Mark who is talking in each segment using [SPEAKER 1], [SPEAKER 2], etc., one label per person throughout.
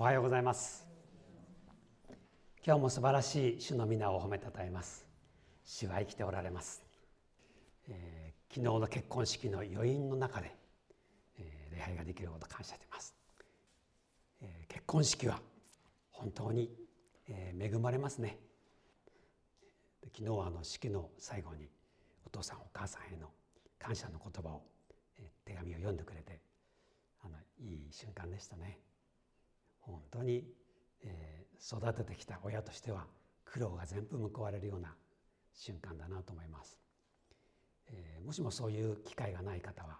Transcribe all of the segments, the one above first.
[SPEAKER 1] おはようございます。今日も素晴らしい主の皆を褒めたたえます。主は生きておられます、えー、昨日の結婚式の余韻の中で、えー、礼拝ができること感謝しています、えー、結婚式は本当に、えー、恵まれますね。昨日はあの式の最後にお父さんお母さんへの感謝の言葉を、え、手紙を読んでくれてあのいい瞬間でしたね。本当に、えー、育ててきた親としては苦労が全部報われるような瞬間だなと思います、えー、もしもそういう機会がない方は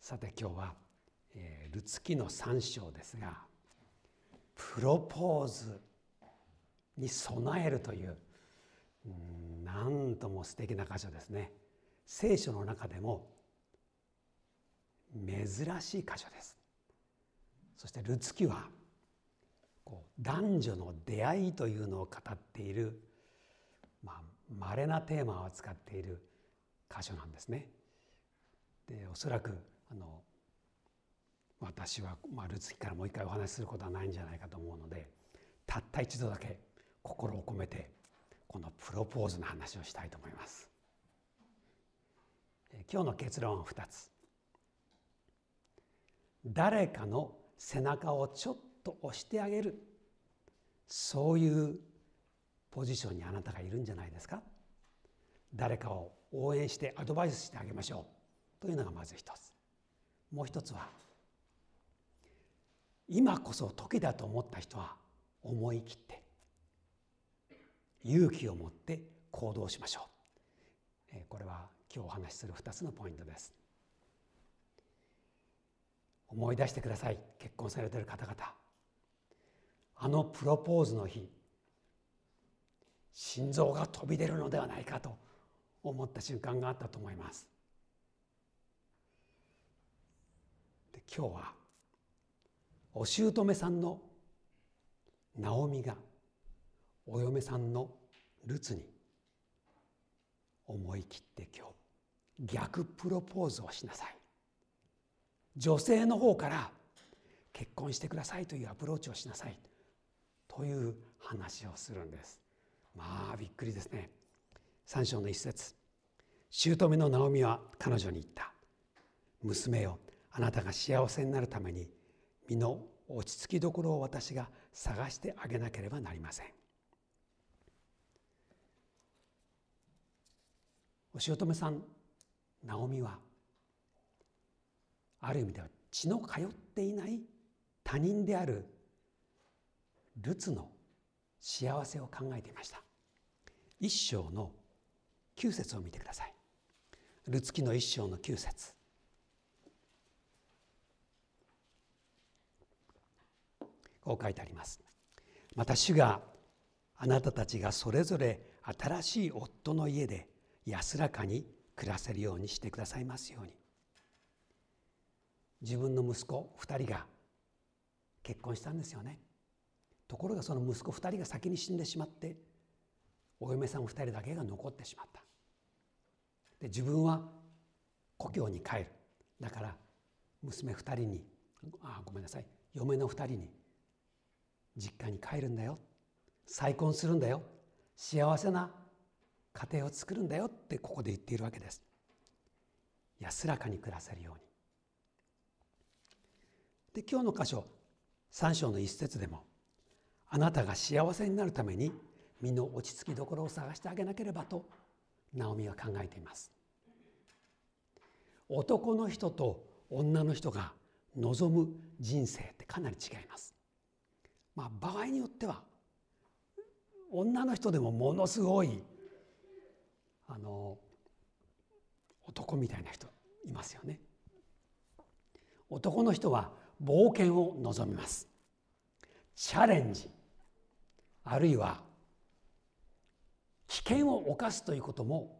[SPEAKER 1] さて今日は、えー、ルツキの3章ですがプロポーズに備えるというなんとも素敵な箇所ですね。聖書の中でも珍しい箇所です。そしてルツキはこう男女の出会いというのを語っているまあ稀なテーマを扱っている箇所なんですね。でおそらくあの私は、まあ、ルツキからもう一回お話しすることはないんじゃないかと思うのでたった一度だけ心を込めてこのプロポーズの話をしたいと思います。今日の結論は2つ。誰かの背中をちょっと押してあげる。そういうポジションにあなたがいるんじゃないですか。誰かを応援してアドバイスしてあげましょう。というのがまず一つ。もう一つは今こそ時だと思った人は思い切って勇気を持って行動しましょう。これは今日お話しする2つのポイントです。思い出してください。結婚されてる方々。あのプロポーズの日心臓が飛び出るのではないかと思った瞬間があったと思います。で今日はお姑さんのナオミがお嫁さんのルツに思い切って今日逆プロポーズをしなさい。女性の方から結婚してくださいというアプローチをしなさい。という話をするんです。まあびっくりですね。三章の一節。姑のナオミは彼女に言った。娘よあなたが幸せになるために身の落ち着きどころを私が探してあげなければなりません。お姑さんナオミはある意味では血の通っていない他人であるルツの幸せを考えていました。一章の9節を見てください。ルツ記の一章の9節。こう書いてあります。また主があなたたちがそれぞれ新しい夫の家で安らかに暮らせるようにしてくださいますように。自分の息子2人が結婚したんですよね。ところがその息子2人が先に死んでしまってお嫁さん2人だけが残ってしまった。で自分は故郷に帰る。だから娘2人にあごめんなさい。嫁の2人に実家に帰るんだよ。再婚するんだよ。幸せな家庭を作るんだよってここで言っているわけです。安らかに暮らせるように。で今日の箇所3章の一節でもあなたが幸せになるために身の落ち着きどころを探してあげなければとナオミは考えています。男の人と女の人が望む人生ってかなり違います。まあ場合によっては女の人でもものすごいあの男みたいな人いますよね。男の人は冒険を望みます。チャレンジあるいは危険を冒すということも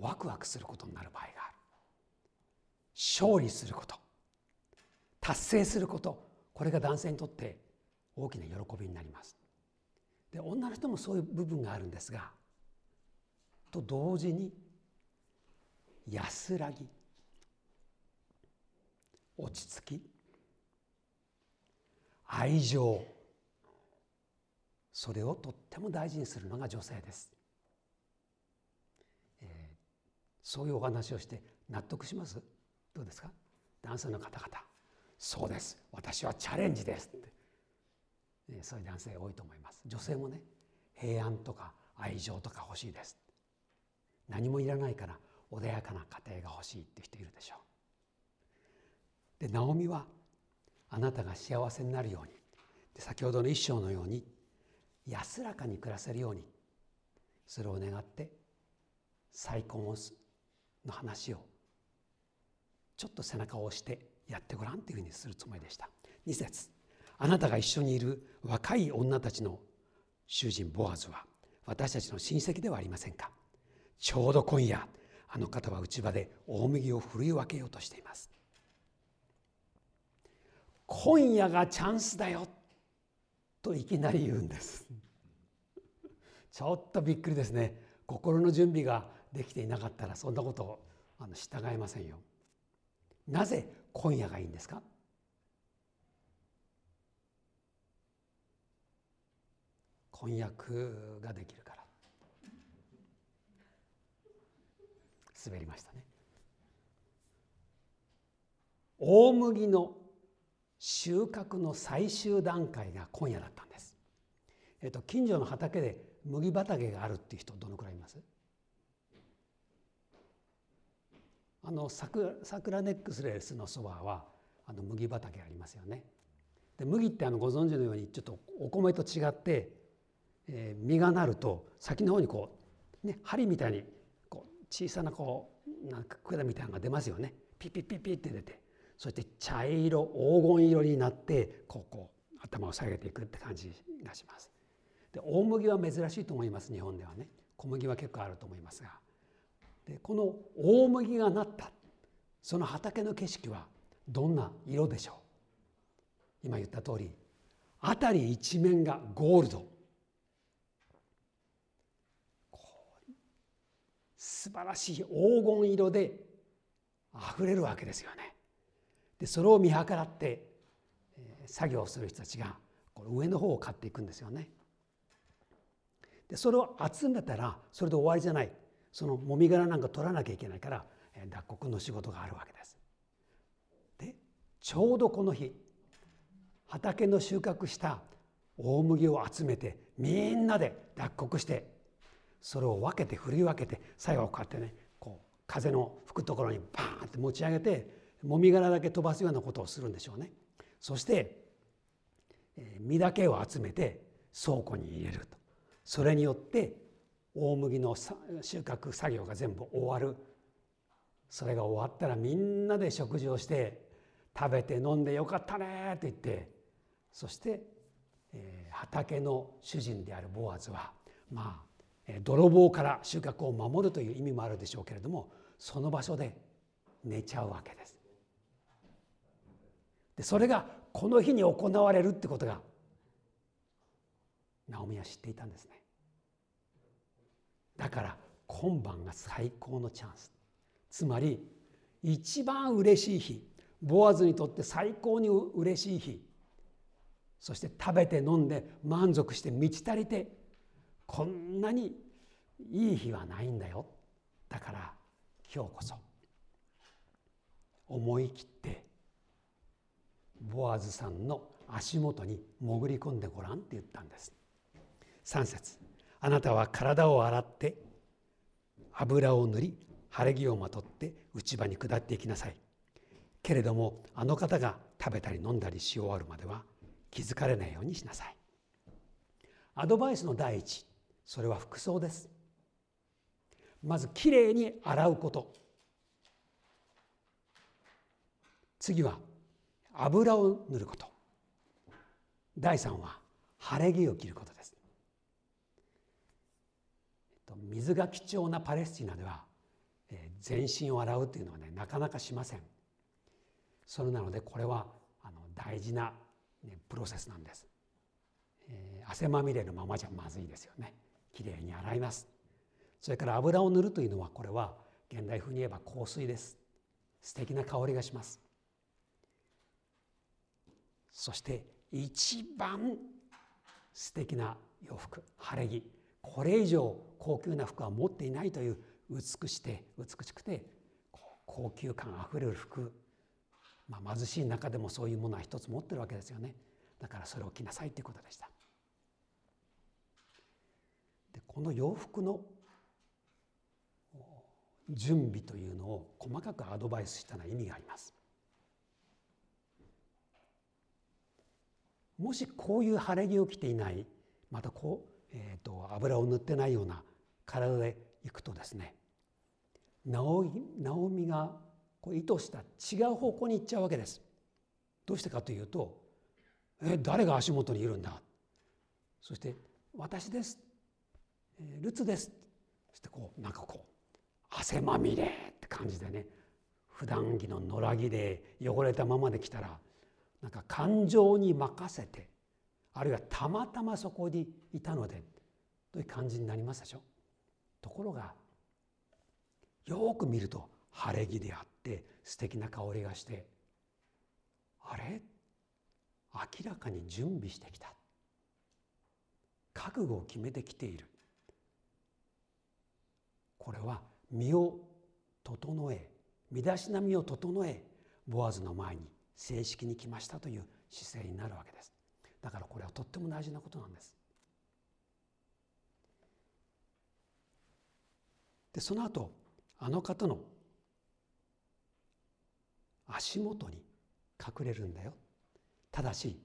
[SPEAKER 1] ワクワクすることになる場合がある。勝利すること達成することこれが男性にとって大きな喜びになります。で女の人もそういう部分があるんですがと同時に安らぎ落ち着き愛情。それをとっても大事にするのが女性です、えー、そういうお話をして納得します？どうですか？男性の方々。そうです。私はチャレンジですって、え、そういう男性多いと思います。女性もね平安とか愛情とか欲しいです。何もいらないから穏やかな家庭が欲しいって人いるでしょう。でナオミはあなたが幸せになるように。で先ほどの一章のように安らかに暮らせるようにそれを願って再婚をの話をちょっと背中を押してやってごらんというふうにするつもりでした。2節あなたが一緒にいる若い女たちの主人ボアズは私たちの親戚ではありませんか。ちょうど今夜あの方は内場で大麦を振るい分けようとしています。今夜がチャンスだよといきなり言うんです。ちょっとびっくりですね。心の準備ができていなかったらそんなことあの従えませんよ。なぜ今夜がいいんですか？婚約ができるから。滑りましたね。大麦の収穫の最終段階が今夜だったんです。えっと、近所の畑で麦畑があるっていう人どのくらいいます？あの桜桜ネックスレスのそばはあの麦畑ありますよね。で麦ってあのご存知のようにちょっとお米と違って、えー、実がなると先の方にこう、ね、針みたいにこう小さなこうなんか管みたいなのが出ますよねピッピッピッピッって出てそして茶色黄金色になってこうこう頭を下げていくって感じがします。で大麦は珍しいと思います日本ではね小麦は結構あると思いますがでこの大麦がなったその畑の景色はどんな色でしょう？今言った通り辺り一面がゴールド素晴らしい黄金色であふれるわけですよね。でそれを見計らって、作業する人たちがこの上の方を買っていくんですよね。でそれを集めたらそれで終わりじゃないそのもみ殻なんか取らなきゃいけないから、脱穀の仕事があるわけです。でちょうどこの日畑の収穫した大麦を集めてみんなで脱穀してそれを分けて振り分けて最後こうやってねこう風の吹くところにバーンって持ち上げてもみ殻だけ飛ばすようなことをするんでしょうね。そして実だけを集めて倉庫に入れるとそれによって大麦の収穫作業が全部終わるそれが終わったらみんなで食事をして食べて飲んでよかったねって言ってそして、えー、畑の主人であるボアズはまあ泥棒から収穫を守るという意味もあるでしょうけれどもその場所で寝ちゃうわけです。でそれがこの日に行われるってことがナオミは知っていたんですね。だから今晩が最高のチャンス。つまり一番嬉しい日ボアズにとって最高に嬉しい日そして食べて飲んで満足して満ち足りてこんなにいい日はないんだよ。だから今日こそ思い切ってボアズさんの足元に潜り込んでごらんって言ったんです。3節。あなたは体を洗って油を塗り晴れ着をまとって内場に下っていきなさい。けれどもあの方が食べたり飲んだりし終わるまでは気づかれないようにしなさい。アドバイスの第一それは服装です。まずきれいに洗うこと。次は油を塗ること。第3は晴れ着を着ることです、えっと、水が貴重なパレスチナでは、えー、全身を洗うというのはねなかなかしません。それなのでこれはあの大事な、ね、プロセスなんです、えー、汗まみれのままじゃまずいですよね。きれいに洗います。それから油を塗るというのはこれは現代風に言えば香水です。素敵な香りがします。そして一番素敵な洋服晴れ着。これ以上高級な服は持っていないという美しくて美しくて高級感あふれる服、まあ、貧しい中でもそういうものは一つ持ってるわけですよね。だからそれを着なさいということでした。でこの洋服の準備というのを細かくアドバイスしたのは意味があります。もしこういう晴れ着を着ていないまたこう、えーと、油を塗ってないような体でいくとですねナオミがこう意図した違う方向に行っちゃうわけです。どうしてかというと「え誰が足元にいるんだ?」そして「私です」え「ルツです」そしてこうなんかこう汗まみれって感じでね普段着の野良着で汚れたままで来たらなんか感情に任せてあるいはたまたまそこにいたのでという感じになりますでしょ？ところがよく見ると晴れ着であって素敵な香りがしてあれ？明らかに準備してきた。覚悟を決めてきている。これは身を整え身だしなみを整えボアズの前に正式に来ましたという姿勢になるわけです。だからこれはとっても大事なことなんです。でその後あの方の足元に隠れるんだよ。ただし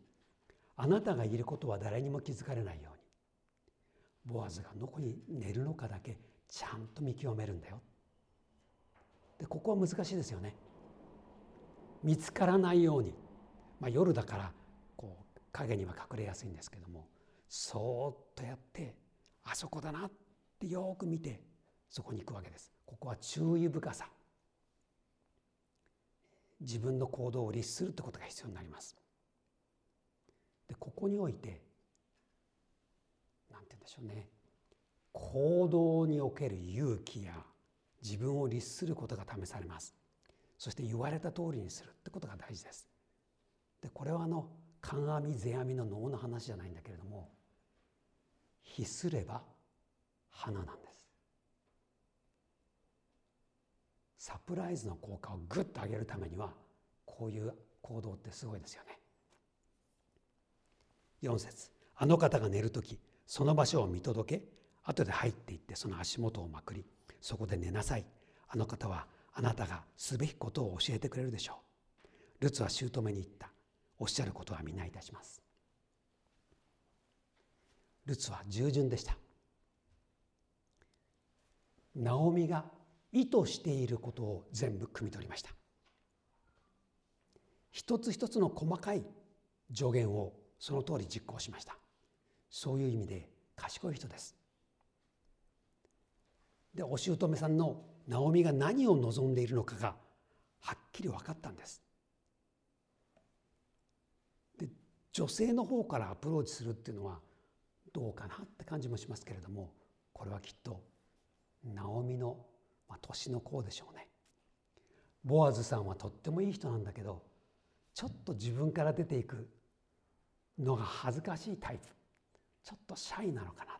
[SPEAKER 1] あなたがいることは誰にも気づかれないように。ボアズがどこに寝るのかだけちゃんと見極めるんだよ。でここは難しいですよね。見つからないように、まあ、夜だからこう影には隠れやすいんですけどもそーっとやってあそこだなってよく見てそこに行くわけです。ここは注意深さ自分の行動を律するってことが必要になります。でここにおいて何て言うんでしょうね行動における勇気や自分を律することが試されます。そして言われた通りにするってことが大事です。でこれはあの観阿弥世阿弥の能の話じゃないんだけれども秘すれば花なんです。サプライズの効果をグッと上げるためにはこういう行動ってすごいですよね。4節あの方が寝る時その場所を見届け後で入っていってその足元をまくりそこで寝なさいあの方はあなたがすべきことを教えてくれるでしょう。ルツは姑に言った。おっしゃることは皆いたします。ルツは従順でした。ナオミが意図していることを全部汲み取りました。一つ一つの細かい助言をその通り実行しました。そういう意味で賢い人です。でお姑さんのナオミが何を望んでいるのかがはっきり分かったんです。で女性の方からアプローチするっていうのはどうかなって感じもしますけれどもこれはきっとナオミの、まあ、年の子でしょうね。ボアズさんはとってもいい人なんだけどちょっと自分から出ていくのが恥ずかしいタイプちょっとシャイなのかな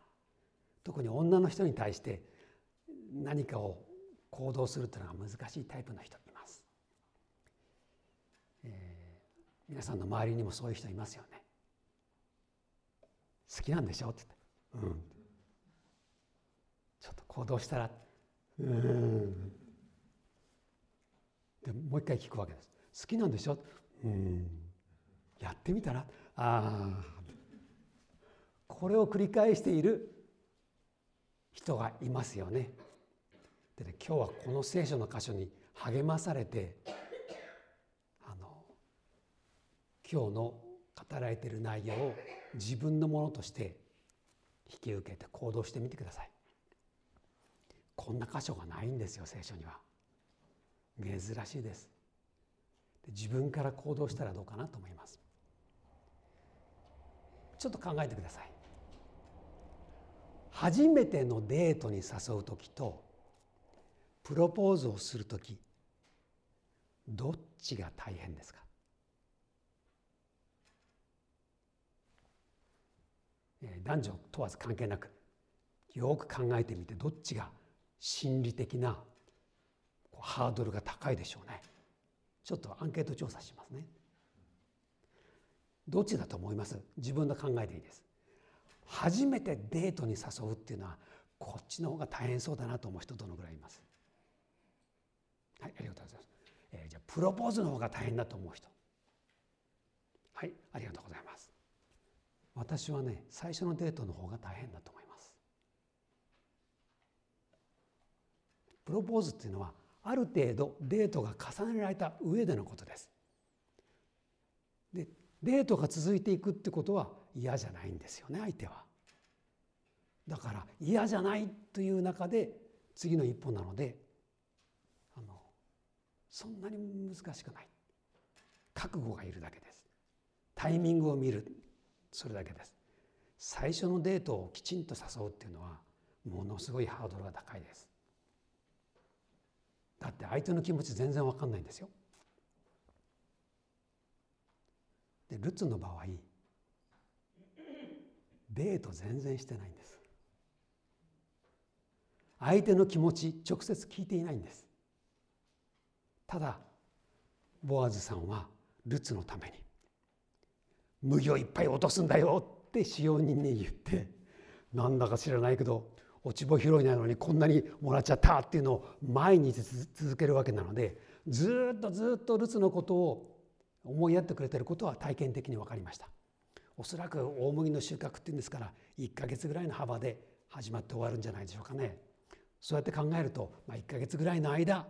[SPEAKER 1] 特に女の人に対して何かを行動するというのが難しいタイプの人います、えー、皆さんの周りにもそういう人いますよね。好きなんでしょって言って。うん。ちょっと行動したらうん。でもう一回聞くわけです。好きなんでしょうん。やってみたらああこれを繰り返している人がいますよね。でね今日はこの聖書の箇所に励まされてあの今日の語られている内容を自分のものとして引き受けて行動してみてください。こんな箇所がないんですよ聖書には。珍しいです。で自分から行動したらどうかなと思います。ちょっと考えてください。初めてのデートに誘う時とプロポーズをする時どっちが大変ですか？男女問わず関係なくよく考えてみてどっちが心理的なハードルが高いでしょうね。ちょっとアンケート調査しますね。どっちだと思います？自分の考えでいいです。初めてデートに誘うっていうのはこっちの方が大変そうだなと思う人どのぐらいいます？はいありがとうございます、えー、じゃあプロポーズの方が大変だと思う人。はいありがとうございます。私はね最初のデートの方が大変だと思います。プロポーズっていうのはある程度デートが重ねられた上でのことです。でデートが続いていくってことは嫌じゃないんですよね相手は。だから嫌じゃないという中で次の一歩なのでそんなに難しくない。覚悟がいるだけです。タイミングを見る。それだけです。最初のデートをきちんと誘うっていうのはものすごいハードルが高いです。だって相手の気持ち全然わかんないんですよ。でルツの場合デート全然してないんです。相手の気持ち直接聞いていないんです。ただボアズさんはルツのために麦をいっぱい落とすんだよって使用人に言ってなんだか知らないけど落ち穂拾いなのにこんなにもらっちゃったっていうのを毎日続けるわけなのでずっとずっとルツのことを思いやってくれてることは体験的に分かりました。おそらく大麦の収穫っていうんですから1か月ぐらいの幅で始まって終わるんじゃないでしょうかね。そうやって考えると、まあ、1か月ぐらいの間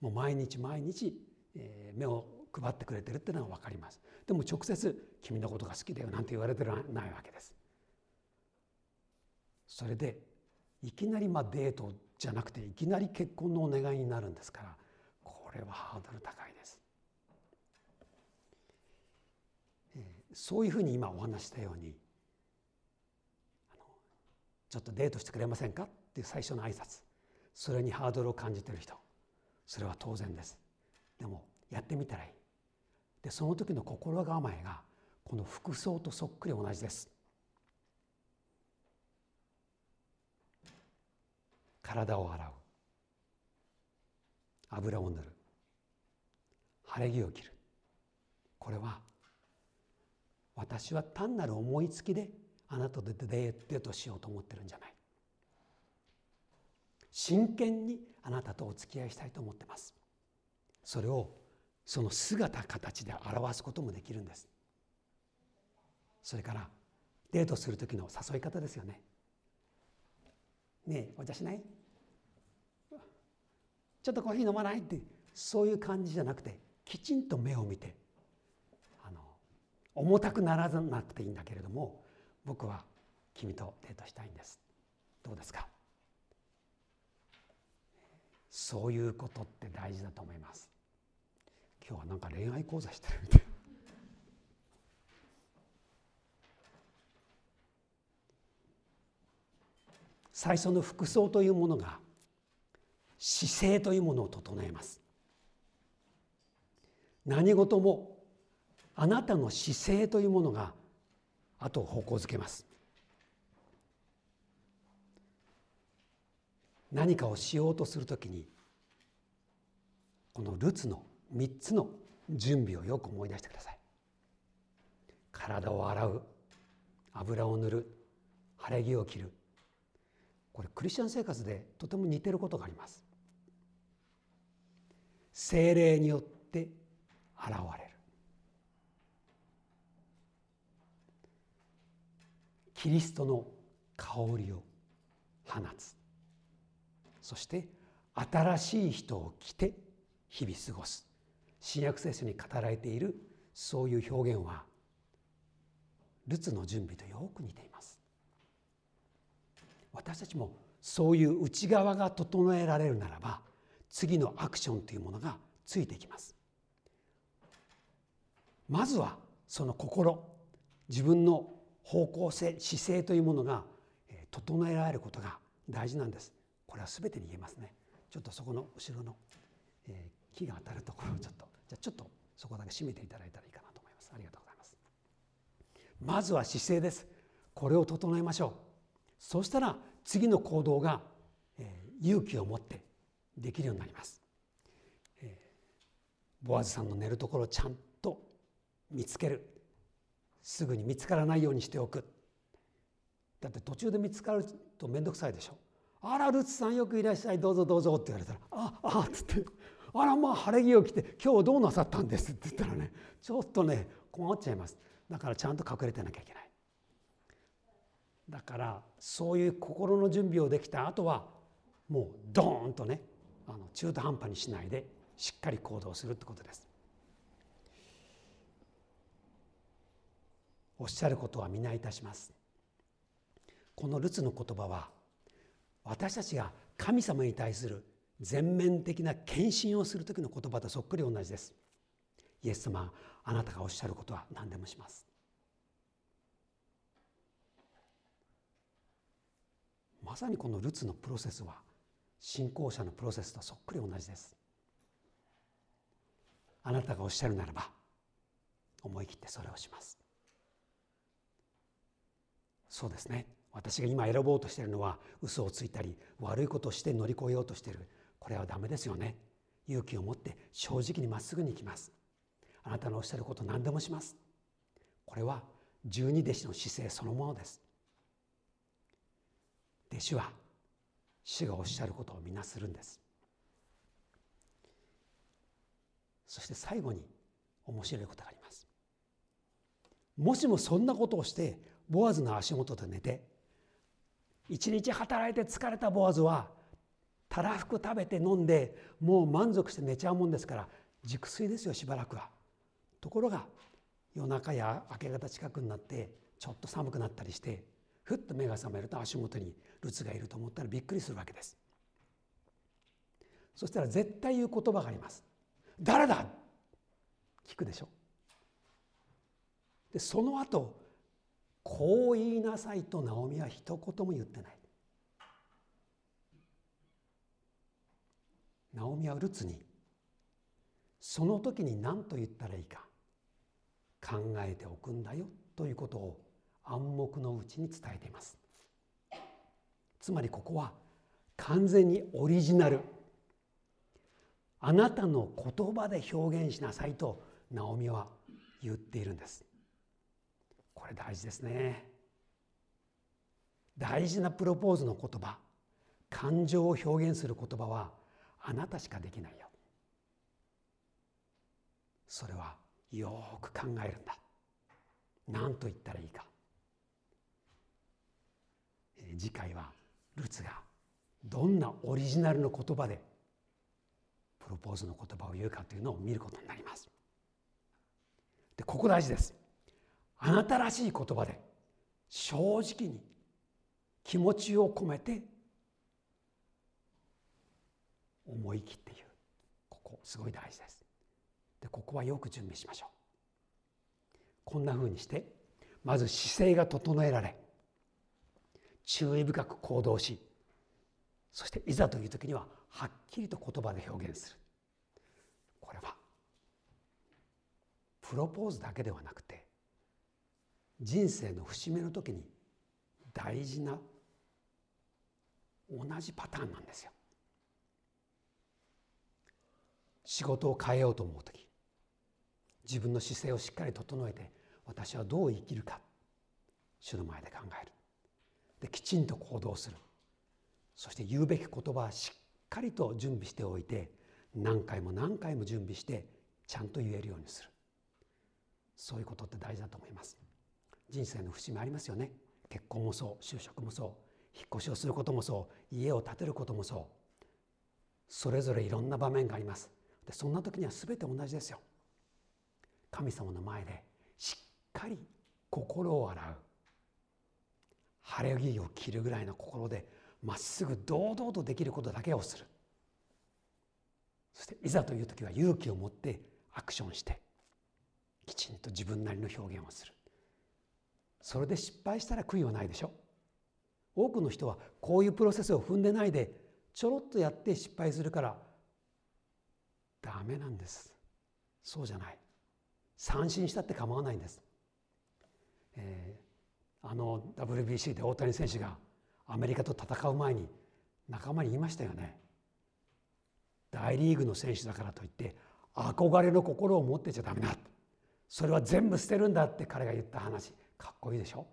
[SPEAKER 1] もう毎日毎日、え目を配ってくれてるっていうのは分かります。でも直接「君のことが好きだよ」なんて言われてないわけです。それでいきなりまあデートじゃなくていきなり結婚のお願いになるんですからこれはハードル高いです。そういうふうに今お話したようにちょっとデートしてくれませんか？っていう最初の挨拶。それにハードルを感じてる人。それは当然です。でもやってみたらいい。でその時の心構えがこの服装とそっくり同じです。体を洗う。油を塗る。晴れ着を着る。これは私は単なる思いつきであなたとデートしようと思ってるんじゃない。真剣にあなたとお付き合いしたいと思ってます。それをその姿形で表すこともできるんです。それからデートする時の誘い方ですよね。ねえお茶しない？ちょっとコーヒー飲まない？ってそういう感じじゃなくてきちんと目を見てあの重たくならなくていいんだけれども僕は君とデートしたいんです。どうですか？そういうことって大事だと思います。今日はなんか恋愛講座してるみたい最初の服装というものが姿勢というものを整えます。何事もあなたの姿勢というものが後を方向づけます。何かをしようとするときにこのルツの3つの準備をよく思い出してください。体を洗う油を塗る晴れ着を着る。これクリスチャン生活でとても似てることがあります。精霊によって現れる。キリストの香りを放つ。そして新しい人を着て日々過ごす。新約聖書に語られているそういう表現はルツの準備とよく似ています。私たちもそういう内側が整えられるならば次のアクションというものがついてきます。まずはその心自分の方向性姿勢というものが整えられることが大事なんです。これは全てに言えますね。ちょっとそこの後ろの、えー、木が当たるところをちょっとじゃちょっとそこだけ閉めていただいたらいいかなと思います。ありがとうございます。まずは姿勢です。これを整えましょう。そしたら次の行動が、えー、勇気を持ってできるようになります、えー、ボアズさんの寝るところをちゃんと見つける。すぐに見つからないようにしておく。だって途中で見つかると面倒くさいでしょ。あらルツさんよくいらっしゃいどうぞどうぞって言われたら「ああ」っつって「あらまあ晴れ着を着て今日どうなさったんです」って言ったらねちょっとね困っちゃいます。だからちゃんと隠れてなきゃいけない。だからそういう心の準備をできた後はもうドーンとねあの中途半端にしないでしっかり行動するってことです。おっしゃることは皆いたします。このルツの言葉は私たちが神様に対する全面的な献身をする時の言葉とそっくり同じです。イエス様あなたがおっしゃることは何でもします。まさにこのルツのプロセスは信仰者のプロセスとそっくり同じです。あなたがおっしゃるならば思い切ってそれをします。そうですね。私が今選ぼうとしているのは嘘をついたり悪いことをして乗り越えようとしている。これはダメですよね。勇気を持って正直にまっすぐに行きます。あなたのおっしゃること何でもします。これは十二弟子の姿勢そのものです。弟子は主がおっしゃることを皆するんです。そして最後に面白いことがあります。もしもそんなことをしてボアズの足元で寝て一日働いて疲れたボアズはたらふく食べて飲んでもう満足して寝ちゃうもんですから熟睡ですよしばらくは。ところが夜中や明け方近くになってちょっと寒くなったりしてふっと目が覚めると足元にルツがいると思ったらびっくりするわけです。そしたら絶対言う言葉があります。誰だ？聞くでしょ。でその後こう言いなさいとナオミは一言も言ってない。ナオミはルツにその時に何と言ったらいいか考えておくんだよということを暗黙のうちに伝えています。つまりここは完全にオリジナル。あなたの言葉で表現しなさいとナオミは言っているんです。これ大事ですね。大事なプロポーズの言葉感情を表現する言葉はあなたしかできないよ。それはよく考えるんだ。何と言ったらいいか。次回はルツがどんなオリジナルの言葉でプロポーズの言葉を言うかというのを見ることになります。でここ大事です。あなたらしい言葉で正直に気持ちを込めて思い切って言う。ここすごい大事です。でここはよく準備しましょう。こんなふうにしてまず姿勢が整えられ注意深く行動しそしていざという時にははっきりと言葉で表現する。これはプロポーズだけではなくて人生の節目の時に大事な同じパターンなんですよ。仕事を変えようと思う時自分の姿勢をしっかり整えて私はどう生きるか主の前で考えるできちんと行動するそして言うべき言葉はしっかりと準備しておいて何回も何回も準備してちゃんと言えるようにするそういうことって大事だと思います。人生の節目ありますよね。結婚もそう就職もそう引っ越しをすることもそう家を建てることもそう。それぞれいろんな場面があります。でそんな時には全て同じですよ。神様の前でしっかり心を洗う。晴れ着を着るぐらいの心でまっすぐ堂々とできることだけをする。そしていざという時は勇気を持ってアクションしてきちんと自分なりの表現をする。それで失敗したら悔いはないでしょ。多くの人はこういうプロセスを踏んでないでちょろっとやって失敗するからダメなんです。そうじゃない。三振したって構わないんです、えあの WBC で大谷選手がアメリカと戦う前に仲間に言いましたよね。大リーグの選手だからといって憧れの心を持ってちゃダメだ。それは全部捨てるんだって彼が言った話。かっこいいでしょ？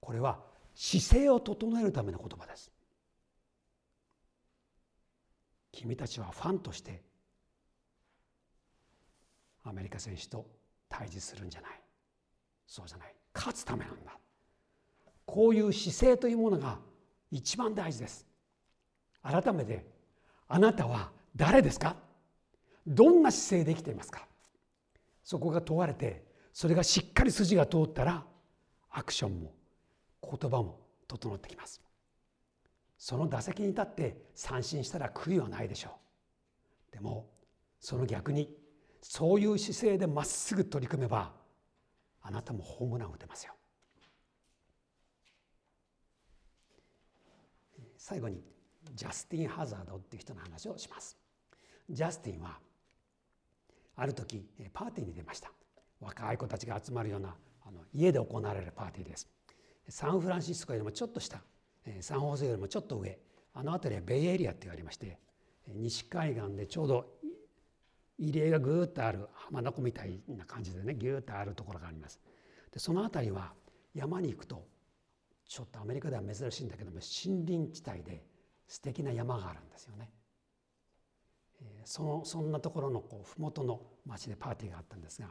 [SPEAKER 1] これは姿勢を整えるための言葉です。君たちはファンとしてアメリカ選手と対峙するんじゃない。そうじゃない。勝つためなんだ。こういう姿勢というものが一番大事です。改めてあなたは誰ですか？どんな姿勢で生きていますか？そこが問われてそれがしっかり筋が通ったらアクションも言葉も整ってきます。その打席に立って三振したら悔いはないでしょう。でもその逆にそういう姿勢でまっすぐ取り組めばあなたもホームラン打てますよ。最後にジャスティン・ハザードっていう人の話をします。ジャスティンはある時パーティーに出ました。若い子たちが集まるようなあの家で行われるパーティーですサンフランシスコよりもちょっと下サンホーセよりもちょっと上あの辺りはベイエリアって言われまして西海岸でちょうど入り江がぐーっとある浜名湖みたいな感じでねぎゅーっとあるところがありますでその辺りは山に行くとちょっとアメリカでは珍しいんだけども森林地帯で素敵な山があるんですよね。そのそんなところのこう麓の町でパーティーがあったんですが、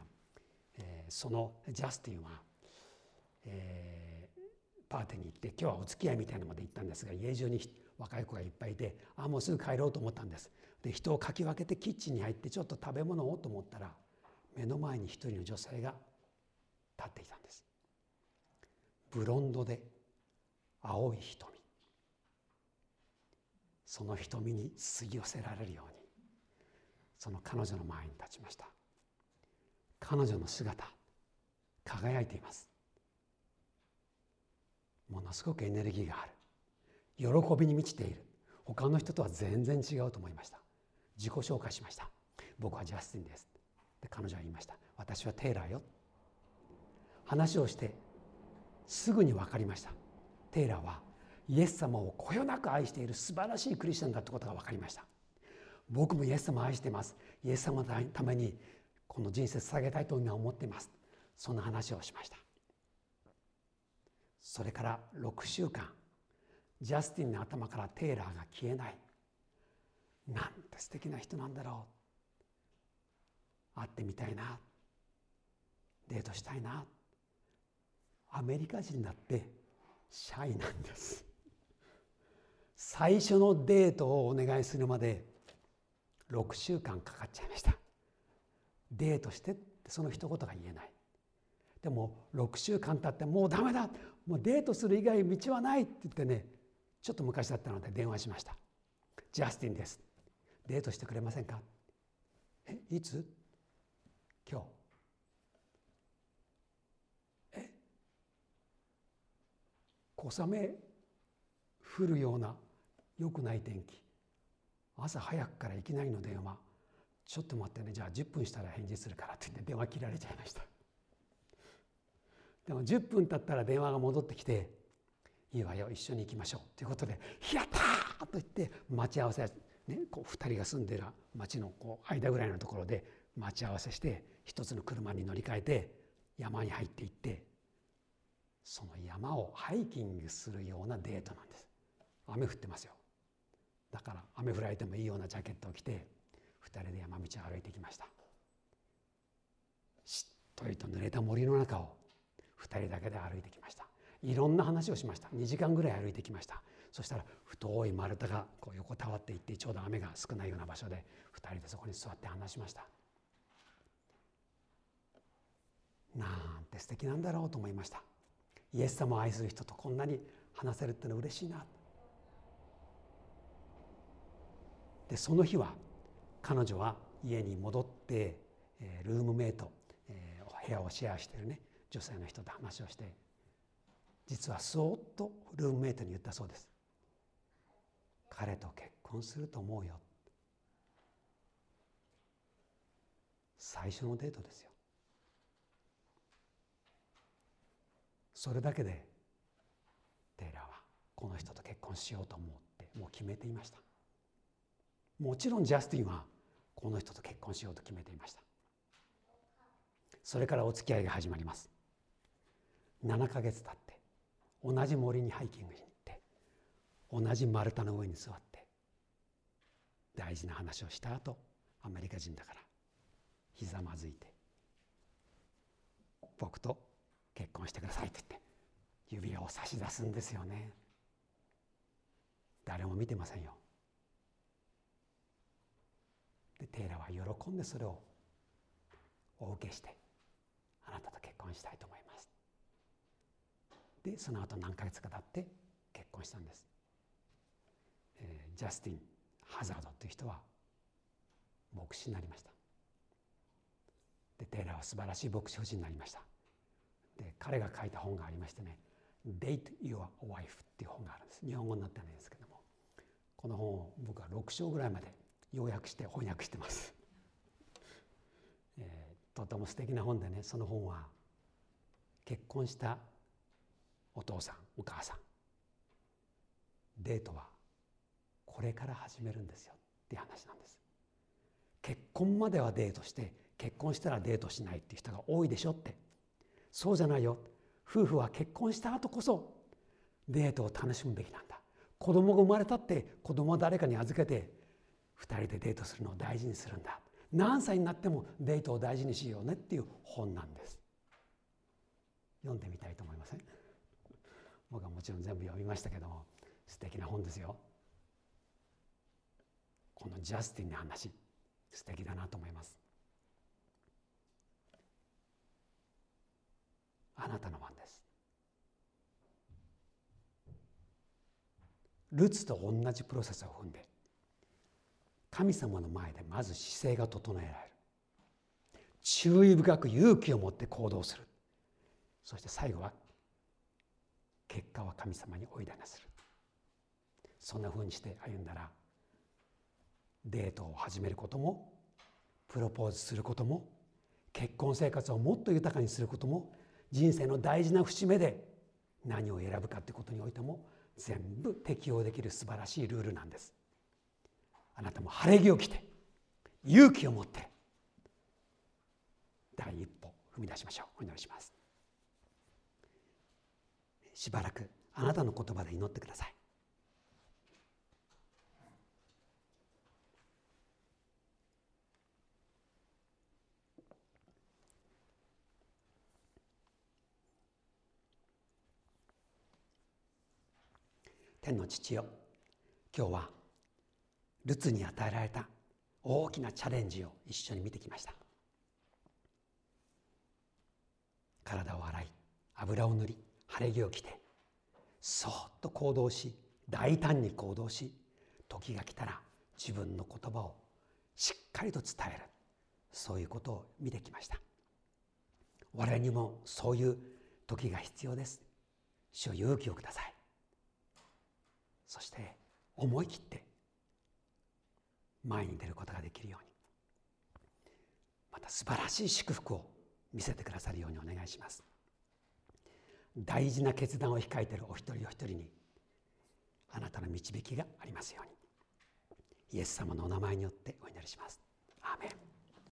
[SPEAKER 1] え、そのジャスティンは、えー、パーティーに行って今日はお付き合いみたいなのまで行ったんですが家中に若い子がいっぱいいてあもうすぐ帰ろうと思ったんです。で人をかき分けてキッチンに入ってちょっと食べ物をと思ったら目の前に一人の女性が立っていたんです。ブロンドで青い瞳。その瞳に吸い寄せられるようにその彼女の前に立ちました。彼女の姿輝いています。ものすごくエネルギーがある。喜びに満ちている。他の人とは全然違うと思いました。自己紹介しました。僕はジャスティンです。で彼女は言いました。私はテイラーよ。話をしてすぐに分かりました。テイラーはイエス様をこよなく愛している素晴らしいクリスチャンだってことが分かりました。僕もイエス様を愛しています。イエス様のためにこの人生捧げたいと今思っています。そんな話をしました。それから6週間ジャスティンの頭からテイラーが消えない。なんて素敵な人なんだろう。会ってみたいな。デートしたいな。アメリカ人だってシャイなんです。最初のデートをお願いするまで6週間かかっちゃいました。デートしてってその一言が言えない。でも6週間経ってもうダメだ。もうデートする以外道はないって言ってねちょっと昔だったので電話しました。ジャスティンです。デートしてくれませんか？えいつ？今日。え？小雨降るような良くない天気。朝早くからいきなりの電話。ちょっと待ってね。じゃあ10分したら返事するからって言って電話切られちゃいました。でも10分経ったら電話が戻ってきて「いいわよ一緒に行きましょう」ということで「やった!」と言って待ち合わせ、ね、こう2人が住んでる町のこう間ぐらいのところで待ち合わせして一つの車に乗り換えて山に入っていってその山をハイキングするようなデートなんです。雨降ってますよ。だから雨降られてもいいようなジャケットを着て人で山道を歩いてきました。しっとりと濡れた森の中を2人だけで歩いてきました。いろんな話をしました。2時間ぐらい歩いてきました。そしたら太い丸太がこう横たわっていってちょうど雨が少ないような場所で2人でそこに座って話しました。なんて素敵なんだろうと思いました。イエス様を愛する人とこんなに話せるってのは嬉しいな。でその日は彼女は家に戻って、ルームメイト、え部屋をシェアしてるね女性の人と話をして実はそーっとルームメイトに言ったそうです。彼と結婚すると思うよ。最初のデートですよ。それだけでテイラーはこの人と結婚しようと思ってもう決めていました。もちろんジャスティンはこの人と結婚しようと決めていました。それからお付き合いが始まります。7ヶ月経って同じ森にハイキングに行って同じ丸太の上に座って大事な話をした後アメリカ人だからひざまずいて僕と結婚してくださいって言って指輪を差し出すんですよね。誰も見てませんよ。でテイラは喜んでそれをお受けしてあなたと結婚したいと思います。でその後何ヶ月か経って結婚したんです、えー、ジャスティン・ハザードという人は牧師になりました。でテイラーは素晴らしい牧師夫人になりました。で彼が書いた本がありましてね「Date Your Wife」っていう本があるんです。日本語になってないんですけども。この本を僕は6章ぐらいまで要約して翻訳してます、えー、とても素敵な本でねその本は結婚したお父さんお母さん。デートはこれから始めるんですよ。っていう話なんです。結婚まではデートして結婚したらデートしないっていう人が多いでしょ。って。そうじゃないよ。夫婦は結婚した後こそデートを楽しむべきなんだ。子供が生まれたって子供は誰かに預けて2人でデートするのを大事にするんだ。何歳になってもデートを大事にしようねっていう本なんです。読んでみたいと思いません？僕はもちろん全部読みましたけども素敵な本ですよ。このジャスティンの話素敵だなと思います。あなたの番です。ルツと同じプロセスを踏んで神様の前でまず姿勢が整えられる。注意深く勇気を持って行動する。そして最後は結果は神様においだなする。そんなふうにして歩んだらデートを始めることもプロポーズすることも結婚生活をもっと豊かにすることも人生の大事な節目で何を選ぶかということにおいても全部適用できる素晴らしいルールなんです。あなたも晴れ着を着て勇気を持って第一歩踏み出しましょう。お祈りします。しばらくあなたの言葉で祈ってください。天の父よ今日はルツに与えられた大きなチャレンジを一緒に見てきました。体を洗い油を塗り晴れ着を着てそっと行動し大胆に行動し時が来たら自分の言葉をしっかりと伝える。そういうことを見てきました。我々にもそういう時が必要です。主を勇気をください。そして思い切って前に出ることができるように。また素晴らしい祝福を見せてくださるようにお願いします。大事な決断を控えているお一人お一人にあなたの導きがありますように。イエス様のお名前によってお祈りします。アーメン。